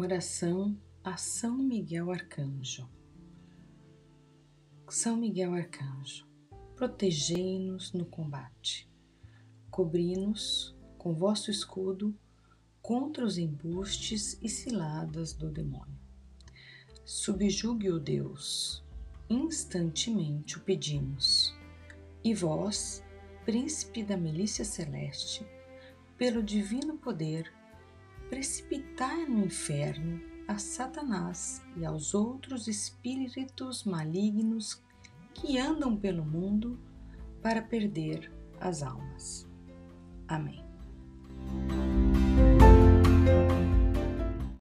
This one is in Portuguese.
Oração a São Miguel Arcanjo. São Miguel Arcanjo, protegei-nos no combate, cobri-nos com vosso escudo contra os embustes e ciladas do demônio. Subjugue-o Deus, instantemente o pedimos, e vós, príncipe da milícia celeste, pelo divino poder, precipitai no inferno a Satanás e aos outros espíritos malignos que andam pelo mundo para perder as almas. Amém.